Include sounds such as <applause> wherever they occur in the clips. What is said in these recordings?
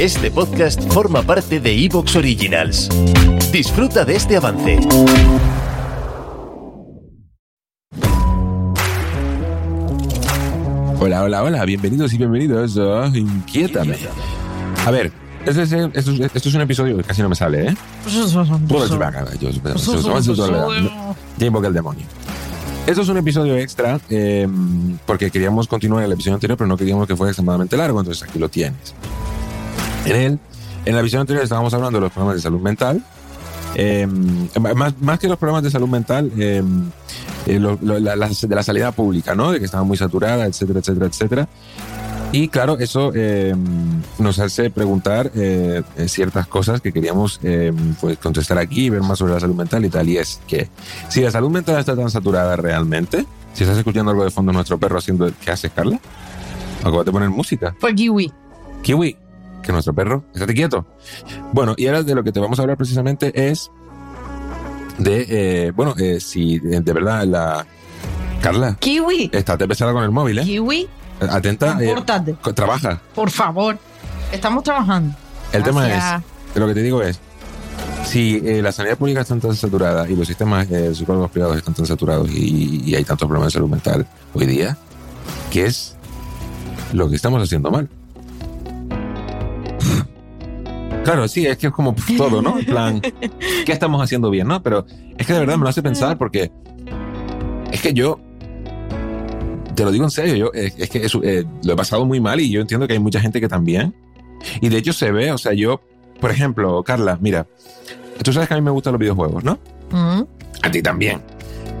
Este podcast forma parte de Evox Originals. Disfruta de este avance. Hola, hola, hola, bienvenidos y bienvenidos a Inquiétame. A ver, esto es, esto es- esto es un episodio que casi no me sale, ¿eh? Ya invoqué al demonio. Esto es un episodio extra eh, porque queríamos continuar el episodio anterior, pero no queríamos que fuera extremadamente largo, entonces aquí lo tienes. En él, en la episodio anterior estábamos hablando de los problemas de salud mental. eh, más, más que los problemas de salud mental, eh, eh, lo- lo- la- la- de la salida pública, ¿no? De que estaba muy saturada, etcétera, etcétera, etcétera. Y claro, eso eh, nos hace preguntar eh, eh, ciertas cosas que queríamos pues contestar aquí y ver más sobre la salud mental y tal. Y es que si la salud mental está tan saturada realmente, si estás escuchando algo de fondo nuestro perro haciendo, ¿qué haces, Carla? Acabas de poner música. Fue kiwi. Kiwi, que nuestro perro, estate quieto. Bueno, y ahora de lo que te vamos a hablar precisamente es de, eh, bueno, eh, si de, verdad la... Carla, Kiwi. estate pesada con el móvil, ¿eh? Kiwi. Atenta, eh, Compórtate. co- trabaja. Por favor. Estamos trabajando. El tema es, lo que te digo es, si eh, la sanidad pública está tan saturada y los sistemas eh, psicólogos privados están tan saturados y, y hay tantos problemas de salud mental hoy día, ¿qué es lo que estamos haciendo mal? Claro, sí, es que es como pf, todo, ¿no? En plan, ¿qué estamos haciendo bien, no? Pero es que de verdad me lo hace pensar porque es que yo, te lo digo en serio, yo es, es que eso, eh, lo he pasado muy mal y yo entiendo que hay mucha gente que también. Y de hecho se ve, o sea, yo, por ejemplo, Carla, mira, tú sabes que a mí me gustan los videojuegos, ¿no? Mm. A ti también.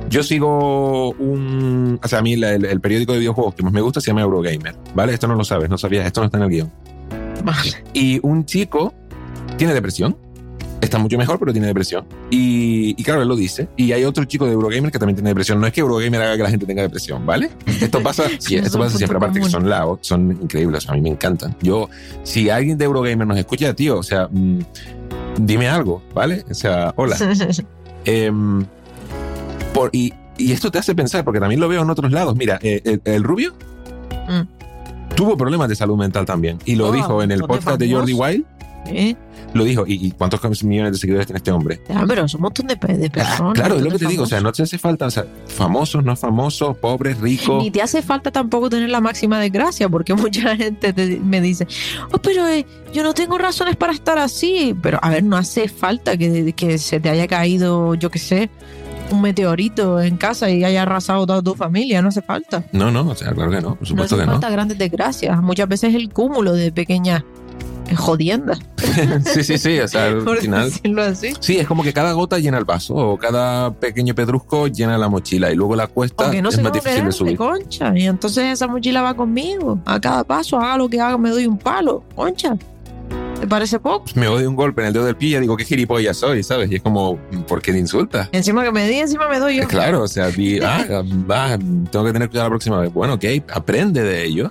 Yo sigo un. O sea, a mí la- el, el periódico de videojuegos que más me gusta se llama Eurogamer, ¿vale? Esto no lo sabes, no sabías, esto no está en el guion. Vale. Y un chico tiene depresión. Está mucho mejor, pero tiene depresión. Y, y claro, él lo dice. Y hay otro chico de Eurogamer que también tiene depresión. No es que Eurogamer haga que la gente tenga depresión, ¿vale? Esto pasa, <laughs> sí, esto pasa siempre. Aparte que son laos, son increíbles. A mí me encantan. Yo, si alguien de Eurogamer nos escucha, tío, o sea, mm, dime algo, ¿vale? O sea, hola. <laughs> Em, por, y, y esto te hace pensar, porque también lo veo en otros lados. Mira, eh, el, el rubio Mm. tuvo problemas de salud mental también. Y lo Oh, dijo en el podcast de Jordi. Wild. ¿Eh? Lo dijo. ¿Y, cuántos millones de seguidores tiene este hombre? Ya, pero es un montón de, de Ah, personas. claro, es lo que te digo. O sea, no te hace falta, o sea, famosos, no famosos, pobres, ricos. Ni te hace falta tampoco tener la máxima desgracia, porque <laughs> mucha gente te- me dice, oh, pero eh, yo no tengo razones para estar así. Pero, a ver, no hace falta que, que se te haya caído, yo qué sé, un meteorito en casa y haya arrasado toda tu familia. No hace falta. No, no, o sea, claro que no, por No supuesto hace que no. falta grandes desgracias. Muchas veces el cúmulo de pequeñas jodiendas, <laughs> sí, sí, sí, o sea, al por final. así. Sí, es como que cada gota llena el vaso o cada pequeño pedrusco llena la mochila y luego la cuesta no es más difícil de subir. concha. Y entonces esa mochila va conmigo. A cada paso, haga lo que haga, me doy un palo, concha. ¿Te parece poco? Me doy un golpe en el dedo del pie y ya digo, qué gilipollas soy, ¿sabes? Y es como, ¿por qué te insultas? Encima que me di, encima me doy yo. Claro, o sea, di, <laughs> ah, va, tengo que tener cuidado la próxima vez. Bueno, ok, aprende de ello.